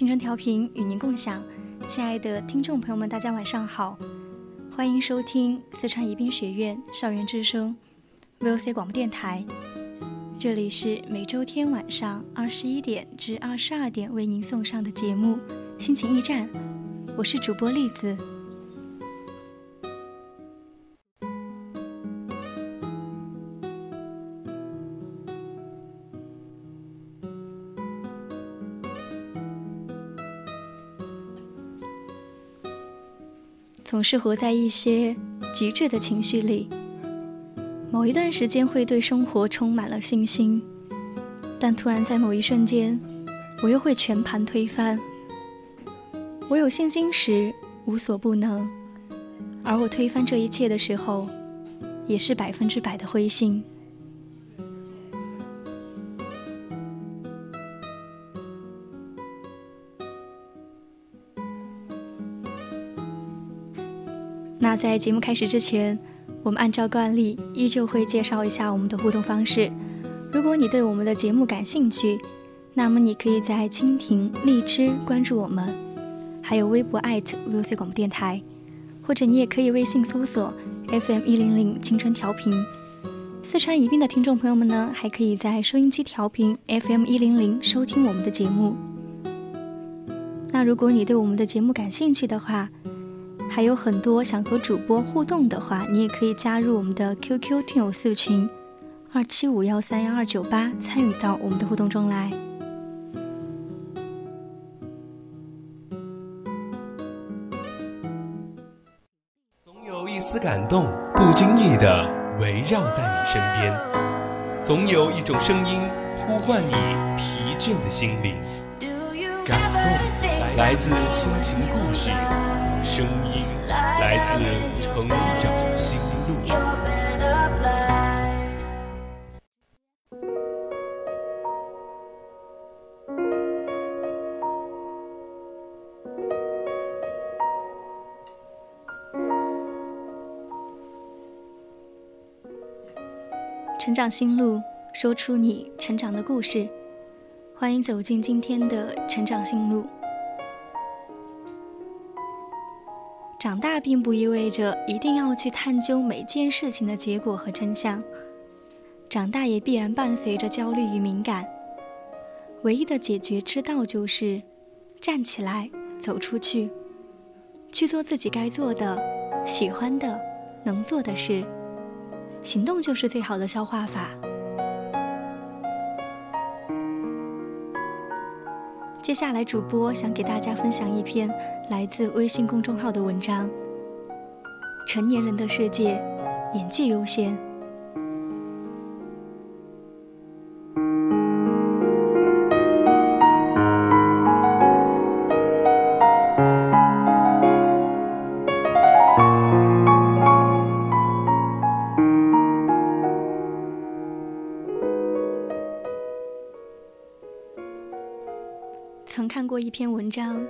青春调频与您共享，亲爱的听众朋友们，大家晚上好，欢迎收听四川宜宾学院校园之声 VOC 广播电台，这里是每周天晚上二十一点至二十二点为您送上的节目《心情驿站》，我是主播栗子。总是活在一些极致的情绪里，某一段时间会对生活充满了信心，但突然在某一瞬间，我又会全盘推翻。我有信心时无所不能，而我推翻这一切的时候，也是百分之百的灰心。在节目开始之前，我们按照惯例依旧会介绍一下我们的互动方式。如果你对我们的节目感兴趣，那么你可以在蜻蜓、荔枝关注我们，还有微博艾特 VOC 广播电台，或者你也可以微信搜索 FM 一零零青春调频。四川宜宾的听众朋友们呢，还可以在收音机调频 FM 一零零收听我们的节目。那如果你对我们的节目感兴趣的话，还有很多想和主播互动的话，你也可以加入我们的 QQ 听友四群二七五幺三幺二九八，参与到我们的互动中来。总有一丝感动，不经意的围绕在你身边；总有一种声音呼唤你疲倦的心灵。感动来自心情故事。声音来自成长心路。成长心路，说出你成长的故事。欢迎走进今天的成长心路。长大并不意味着一定要去探究每件事情的结果和真相，长大也必然伴随着焦虑与敏感。唯一的解决之道就是站起来，走出去，去做自己该做的、喜欢的、能做的事。行动就是最好的消化法。接下来，主播想给大家分享一篇来自微信公众号的文章：《成年人的世界，演技优先》。一篇文章，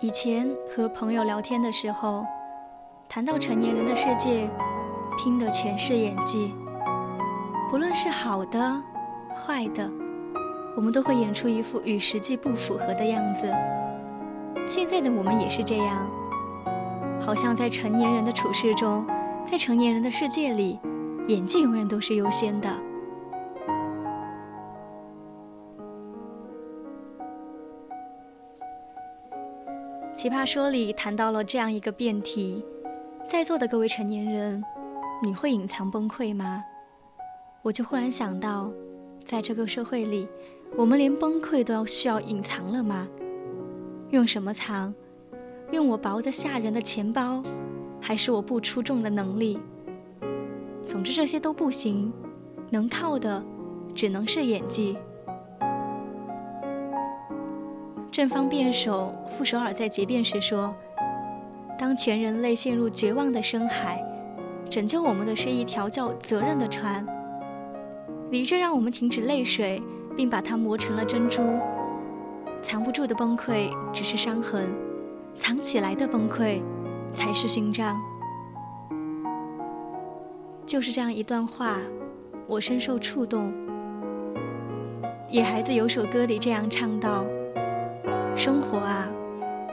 以前和朋友聊天的时候，谈到成年人的世界，拼的全是演技。不论是好的、坏的，我们都会演出一副与实际不符合的样子。现在的我们也是这样，好像在成年人的处事中，在成年人的世界里，演技永远都是优先的。奇葩说里谈到了这样一个辩题：在座的各位成年人，你会隐藏崩溃吗？我就忽然想到，在这个社会里，我们连崩溃都要需要隐藏了吗？用什么藏？用我薄得吓人的钱包，还是我不出众的能力？总之这些都不行，能靠的只能是演技。正方辩手傅首尔在结辩时说：“当全人类陷入绝望的深海，拯救我们的是一条叫责任的船。理智让我们停止泪水，并把它磨成了珍珠。”藏不住的崩溃只是伤痕，藏起来的崩溃才是勋章。就是这样一段话，我深受触动。野孩子有首歌里这样唱道：“生活啊，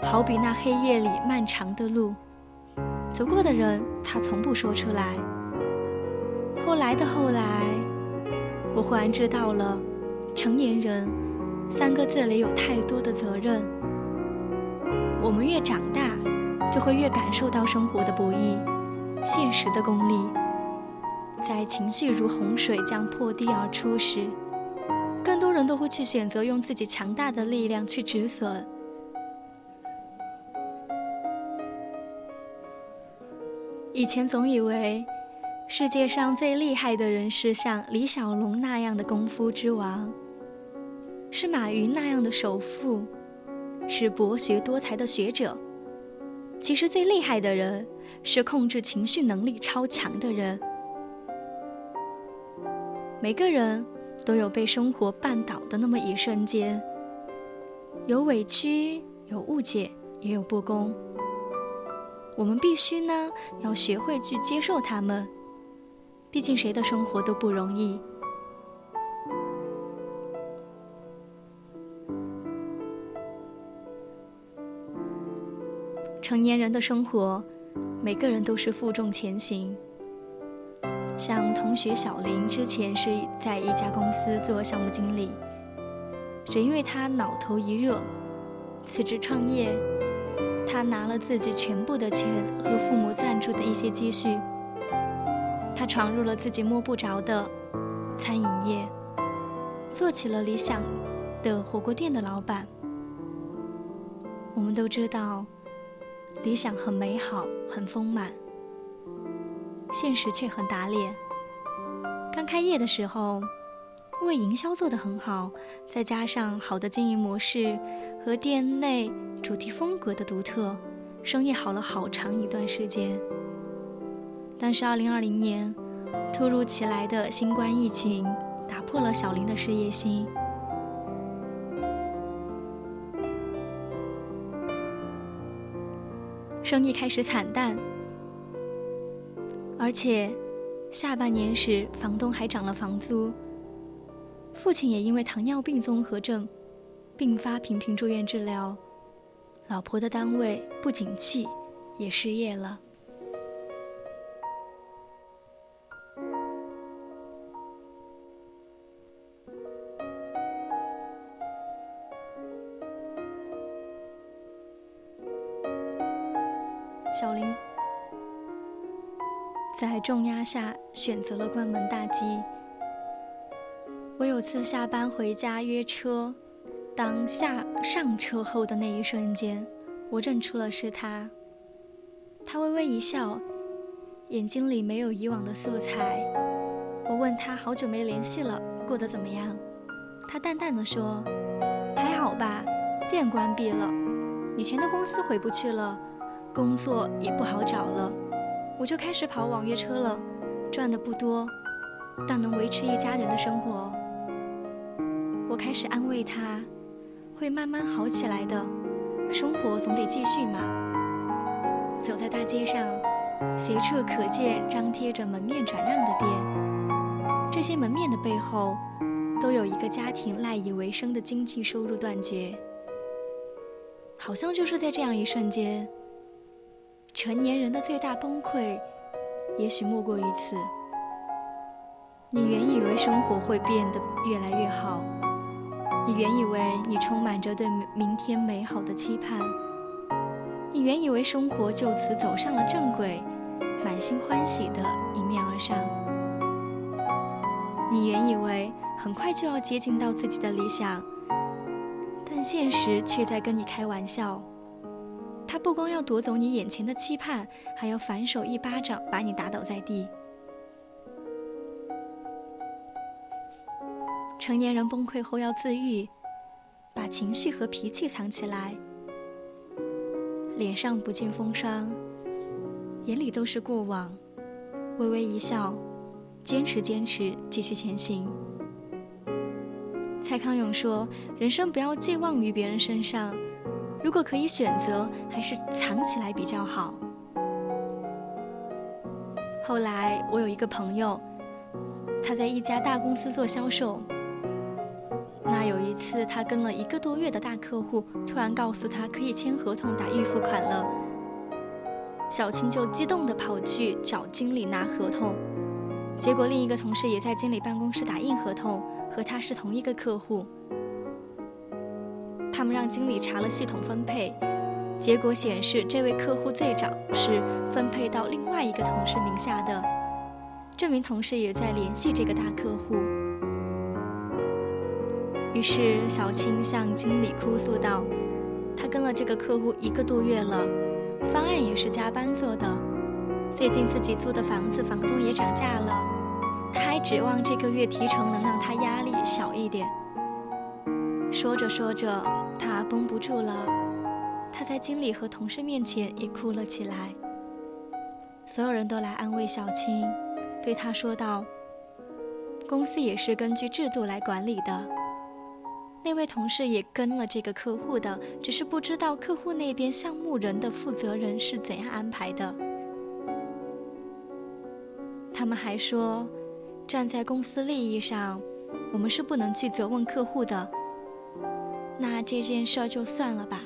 好比那黑夜里漫长的路，走过的人他从不说出来。后来的后来，我忽然知道了，成年人。”三个字里有太多的责任。我们越长大，就会越感受到生活的不易，现实的功利。在情绪如洪水将破堤而出时，更多人都会去选择用自己强大的力量去止损。以前总以为，世界上最厉害的人是像李小龙那样的功夫之王。是马云那样的首富，是博学多才的学者。其实最厉害的人，是控制情绪能力超强的人。每个人都有被生活绊倒的那么一瞬间，有委屈，有误解，也有不公。我们必须呢，要学会去接受他们。毕竟谁的生活都不容易。成年人的生活，每个人都是负重前行。像同学小林之前是在一家公司做项目经理，只因为他脑头一热，辞职创业。他拿了自己全部的钱和父母赞助的一些积蓄，他闯入了自己摸不着的餐饮业，做起了理想的火锅店的老板。我们都知道。理想很美好，很丰满，现实却很打脸。刚开业的时候，因为营销做得很好，再加上好的经营模式和店内主题风格的独特，生意好了好长一段时间。但是2020年，突如其来的新冠疫情打破了小林的事业心。生意开始惨淡，而且下半年时房东还涨了房租。父亲也因为糖尿病综合症病发频频住院治疗，老婆的单位不景气，也失业了。重压下选择了关门大吉。我有次下班回家约车，当下上车后的那一瞬间，我认出了是他。他微微一笑，眼睛里没有以往的色彩。我问他好久没联系了，过得怎么样？他淡淡的说：“还好吧，店关闭了，以前的公司回不去了。”工作也不好找了，我就开始跑网约车了，赚的不多，但能维持一家人的生活。我开始安慰他，会慢慢好起来的，生活总得继续嘛。走在大街上，随处可见张贴着门面转让的店，这些门面的背后，都有一个家庭赖以为生的经济收入断绝。好像就是在这样一瞬间，成年人的最大崩溃，也许莫过于此。你原以为生活会变得越来越好，你原以为你充满着对明天美好的期盼，你原以为生活就此走上了正轨，满心欢喜的迎面而上，你原以为很快就要接近到自己的理想。但现实却在跟你开玩笑，他不光要夺走你眼前的期盼，还要反手一巴掌把你打倒在地。成年人崩溃后要自愈，把情绪和脾气藏起来，脸上不见风霜，眼里都是过往，微微一笑，坚持坚持，继续前行。蔡康永说：“人生不要寄望于别人身上，如果可以选择，还是藏起来比较好。”后来我有一个朋友，他在一家大公司做销售。那有一次，他跟了一个多月的大客户，突然告诉他可以签合同打预付款了。小青就激动地跑去找经理拿合同，结果另一个同事也在经理办公室打印合同。和他是同一个客户，他们让经理查了系统分配，结果显示这位客户最早是分配到另外一个同事名下的，这名同事也在联系这个大客户。于是小青向经理哭诉道：“他跟了这个客户一个多月了，方案也是加班做的，最近自己租的房子房东也涨价了。”他还指望这个月提成能让他压力小一点。说着说着，他绷不住了，他在经理和同事面前也哭了起来。所有人都来安慰小青，对他说道：“公司也是根据制度来管理的。那位同事也跟了这个客户的，只是不知道客户那边项目人的负责人是怎样安排的。”他们还说。站在公司利益上，我们是不能去责问客户的。那这件事儿就算了吧，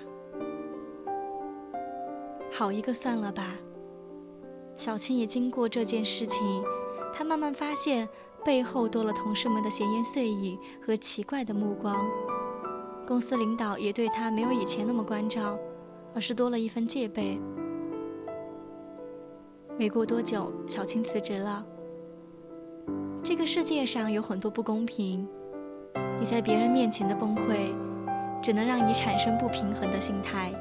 好一个算了吧。小青也经过这件事情，她慢慢发现背后多了同事们的闲言碎语和奇怪的目光。公司领导也对她没有以前那么关照，而是多了一份戒备。没过多久，小青辞职了。这个世界上有很多不公平，你在别人面前的崩溃，只能让你产生不平衡的心态，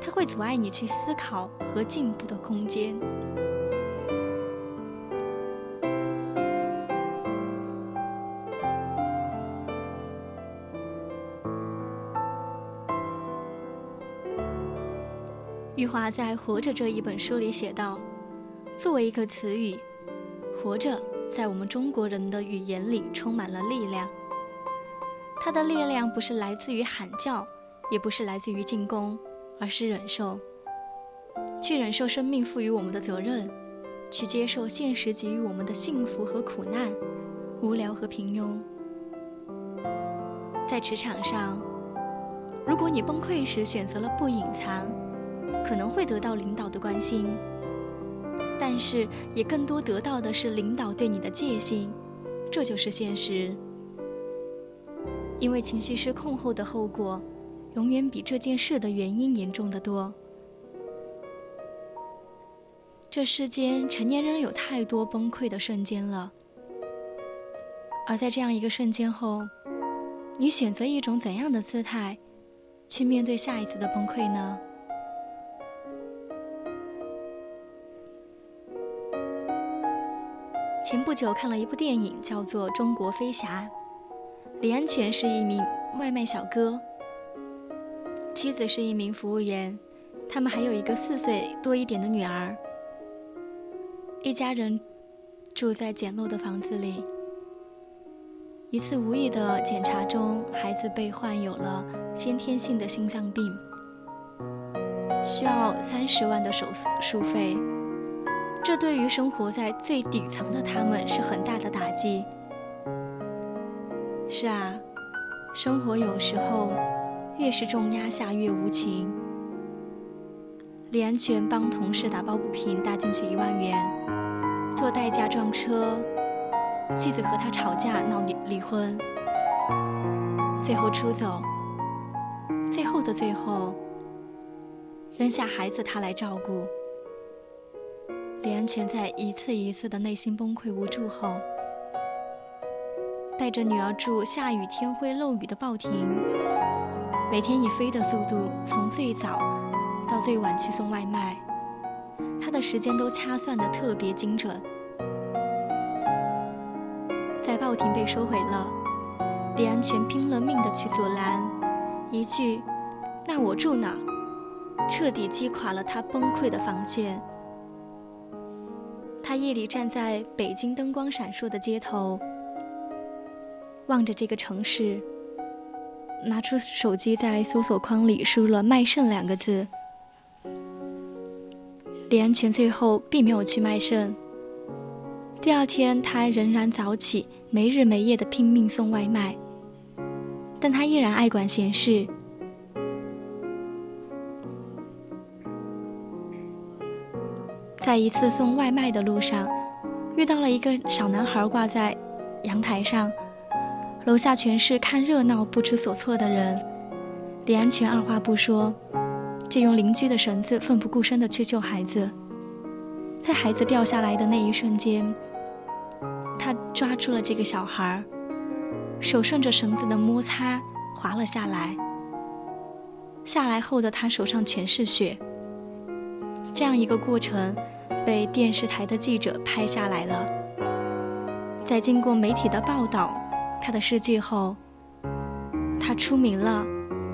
它会阻碍你去思考和进步的空间。余华在《活着》这一本书里写道：“作为一个词语，活着。”在我们中国人的语言里，充满了力量。他的力量不是来自于喊叫，也不是来自于进攻，而是忍受。去忍受生命赋予我们的责任，去接受现实给予我们的幸福和苦难，无聊和平庸。在职场上，如果你崩溃时选择了不隐藏，可能会得到领导的关心。但是也更多得到的是领导对你的戒心，这就是现实。因为情绪失控后的后果，永远比这件事的原因严重的多。这世间成年人有太多崩溃的瞬间了，而在这样一个瞬间后，你选择一种怎样的姿态，去面对下一次的崩溃呢？前不久看了一部电影，叫做《中国飞侠》。李安全是一名外卖小哥，妻子是一名服务员，他们还有一个四岁多一点的女儿。一家人住在简陋的房子里。一次无意的检查中，孩子被患有了先天性的心脏病，需要三十万的手术费。这对于生活在最底层的他们是很大的打击。是啊，生活有时候越是重压下越无情。李安全帮同事打抱不平，搭进去一万元，做代驾撞车，妻子和他吵架闹离离婚，最后出走。最后的最后，扔下孩子他来照顾。李安全在一次一次的内心崩溃无助后，带着女儿住下雨天灰漏雨的报亭，每天以飞的速度从最早到最晚去送外卖，他的时间都掐算的特别精准。在报亭被收回了，李安全拼了命的去阻拦，一句“那我住哪”，彻底击垮了他崩溃的防线。他夜里站在北京灯光闪烁的街头，望着这个城市，拿出手机在搜索框里输入了“卖肾”两个字。李安全最后并没有去卖肾。第二天，他仍然早起，没日没夜的拼命送外卖，但他依然爱管闲事。在一次送外卖的路上，遇到了一个小男孩挂在阳台上，楼下全是看热闹不知所措的人。李安全二话不说，借用邻居的绳子奋不顾身的去救孩子。在孩子掉下来的那一瞬间，他抓住了这个小孩，手顺着绳子的摩擦滑了下来。下来后的他手上全是血。这样一个过程。被电视台的记者拍下来了。在经过媒体的报道，他的事迹后，他出名了，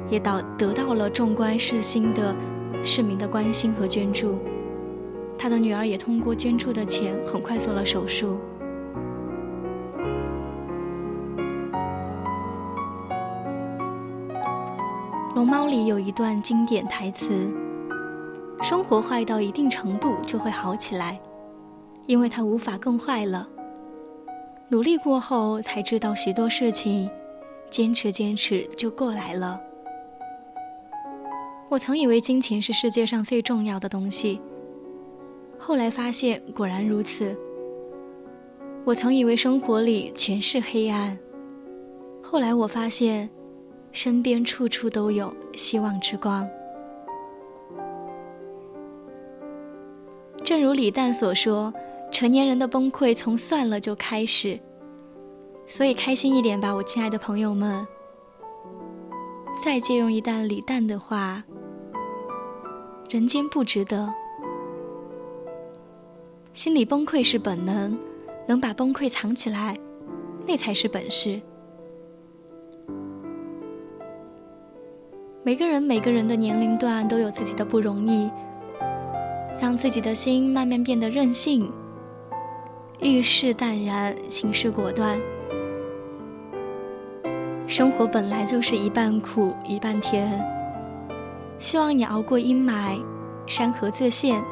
也到得到了众观世心的市民的关心和捐助。他的女儿也通过捐助的钱，很快做了手术。《龙猫》里有一段经典台词。生活坏到一定程度就会好起来，因为它无法更坏了。努力过后才知道许多事情，坚持坚持就过来了。我曾以为金钱是世界上最重要的东西，后来发现果然如此。我曾以为生活里全是黑暗，后来我发现，身边处处都有希望之光。正如李诞所说，成年人的崩溃从算了就开始。所以开心一点吧，我亲爱的朋友们。再借用一段李诞的话：“人间不值得。”心理崩溃是本能，能把崩溃藏起来，那才是本事。每个人每个人的年龄段都有自己的不容易。让自己的心慢慢变得任性，遇事淡然，行事果断。生活本来就是一半苦一半甜，希望你熬过阴霾，山河自现，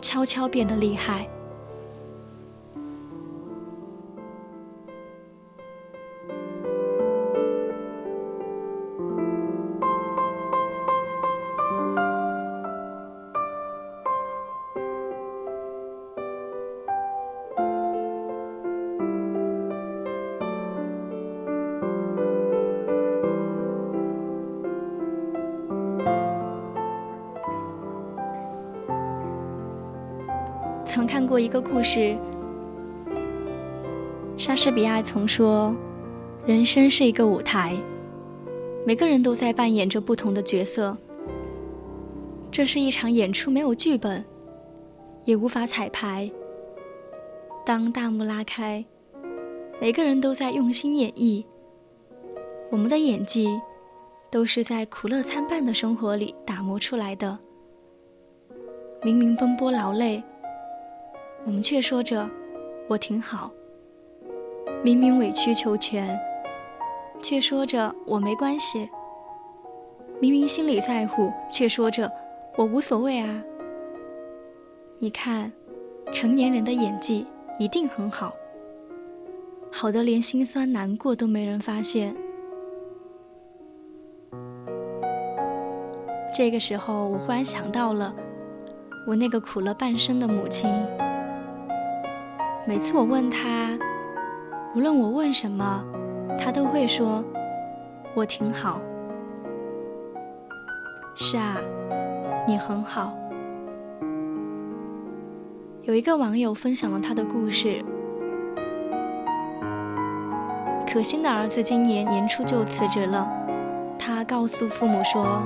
悄悄变得厉害。曾看过一个故事，莎士比亚曾说：“人生是一个舞台，每个人都在扮演着不同的角色。这是一场演出，没有剧本，也无法彩排。当大幕拉开，每个人都在用心演绎。我们的演技，都是在苦乐参半的生活里打磨出来的。明明奔波劳累。”我们却说着“我挺好”，明明委曲求全，却说着“我没关系”；明明心里在乎，却说着“我无所谓啊”。你看，成年人的演技一定很好，好的连心酸难过都没人发现。这个时候，我忽然想到了我那个苦了半生的母亲。每次我问他，无论我问什么，他都会说：“我挺好。”是啊，你很好。有一个网友分享了他的故事：可心的儿子今年年初就辞职了，他告诉父母说。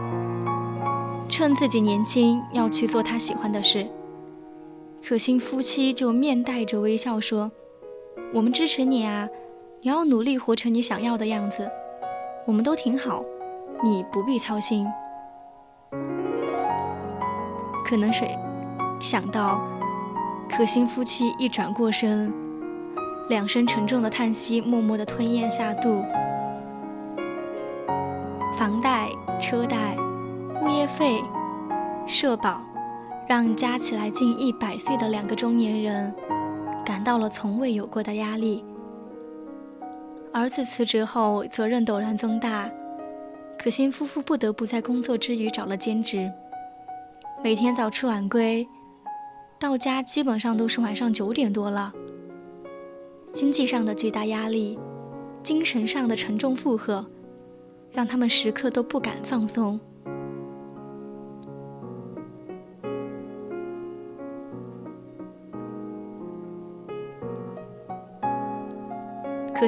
趁自己年轻，要去做他喜欢的事。可心夫妻就面带着微笑说：“我们支持你啊，你要努力活成你想要的样子。我们都挺好，你不必操心。”可能谁想到，可心夫妻一转过身，两声沉重的叹息默默地吞咽下肚，房贷、车贷。物业费、社保，让加起来近一百岁的两个中年人感到了从未有过的压力。儿子辞职后，责任陡然增大，可心夫妇不得不在工作之余找了兼职，每天早出晚归，到家基本上都是晚上九点多了。经济上的巨大压力，精神上的沉重负荷，让他们时刻都不敢放松。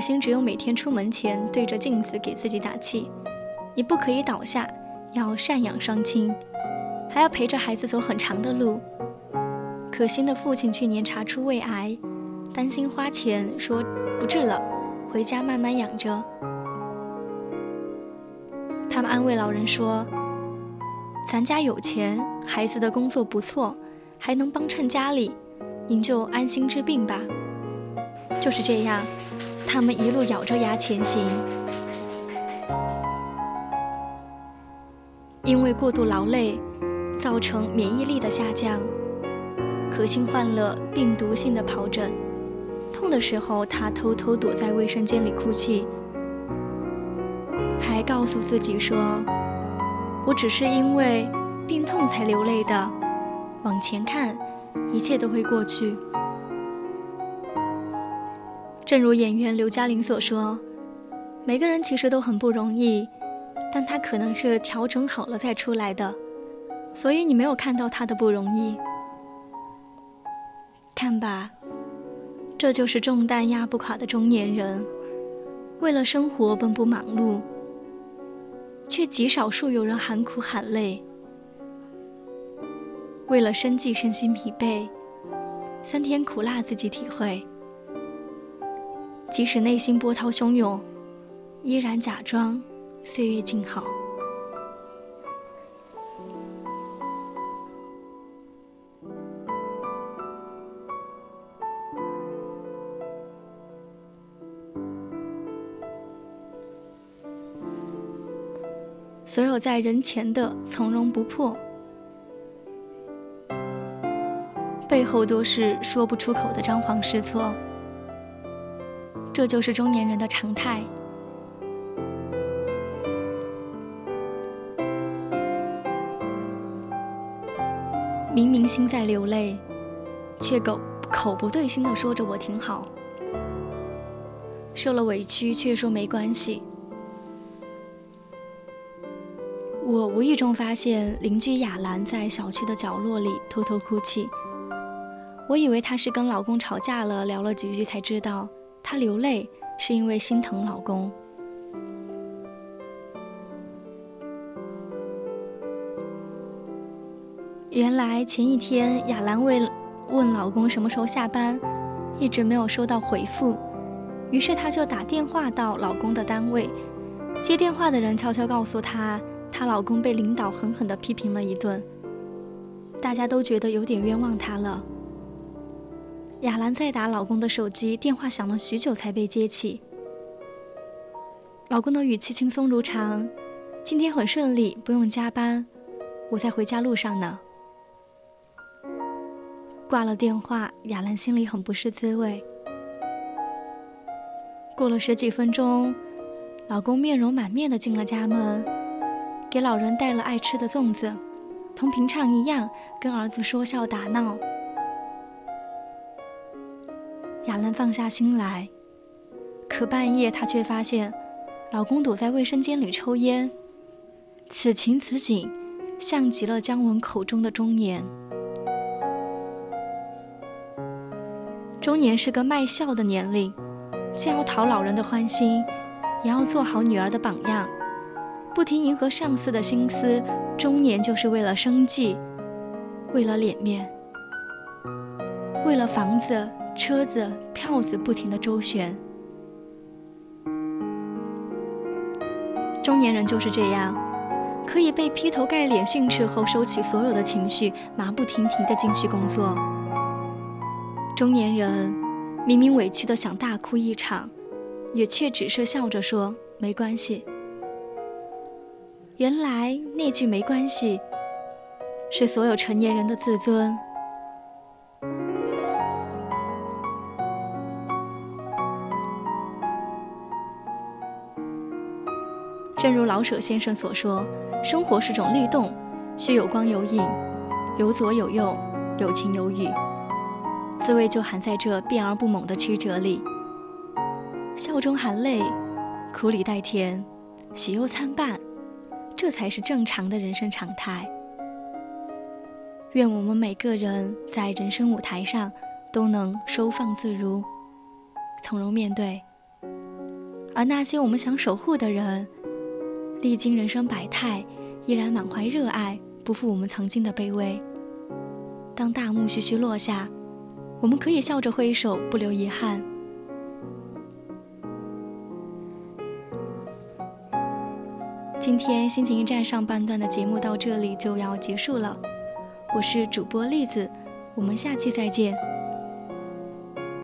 可心只有每天出门前对着镜子给自己打气：“你不可以倒下，要赡养双亲，还要陪着孩子走很长的路。”可心的父亲去年查出胃癌，担心花钱，说不治了，回家慢慢养着。他们安慰老人说：“咱家有钱，孩子的工作不错，还能帮衬家里，您就安心治病吧。”就是这样。他们一路咬着牙前行，因为过度劳累，造成免疫力的下降。可心患了病毒性的疱疹，痛的时候，他偷偷躲在卫生间里哭泣，还告诉自己说：“我只是因为病痛才流泪的，往前看，一切都会过去。”正如演员刘嘉玲所说：“每个人其实都很不容易，但他可能是调整好了再出来的，所以你没有看到他的不容易。看吧，这就是重担压不垮的中年人，为了生活奔波忙碌，却极少数有人喊苦喊累，为了生计身心疲惫，酸甜苦辣自己体会。”即使内心波涛汹涌，依然假装岁月静好。所有在人前的从容不迫，背后都是说不出口的张皇失措。这就是中年人的常态。明明心在流泪，却口口不对心的说着我挺好。受了委屈却说没关系。我无意中发现邻居雅兰在小区的角落里偷偷哭泣。我以为她是跟老公吵架了，聊了几句才知道。她流泪是因为心疼老公。原来前一天雅兰为问老公什么时候下班，一直没有收到回复，于是她就打电话到老公的单位，接电话的人悄悄告诉她，她老公被领导狠狠地批评了一顿，大家都觉得有点冤枉她了。雅兰在打老公的手机，电话响了许久才被接起。老公的语气轻松如常：“今天很顺利，不用加班，我在回家路上呢。”挂了电话，雅兰心里很不是滋味。过了十几分钟，老公面容满面的进了家门，给老人带了爱吃的粽子，同平常一样跟儿子说笑打闹。雅兰放下心来，可半夜她却发现，老公躲在卫生间里抽烟。此情此景，像极了姜文口中的中年。中年是个卖笑的年龄，既要讨老人的欢心，也要做好女儿的榜样，不停迎合上司的心思。中年就是为了生计，为了脸面，为了房子。车子、票子不停的周旋，中年人就是这样，可以被劈头盖脸训斥后，收起所有的情绪，马不停蹄的继续工作。中年人明明委屈的想大哭一场，也却只是笑着说没关系。原来那句没关系，是所有成年人的自尊。正如老舍先生所说，生活是种律动，需有光有影，有左有右，有晴有雨。滋味就含在这变而不猛的曲折里。笑中含泪，苦里带甜，喜忧参半，这才是正常的人生常态。愿我们每个人在人生舞台上都能收放自如，从容面对。而那些我们想守护的人，历经人生百态，依然满怀热爱，不负我们曾经的卑微。当大幕徐徐落下，我们可以笑着挥手，不留遗憾。今天心情驿站上半段的节目到这里就要结束了，我是主播栗子，我们下期再见。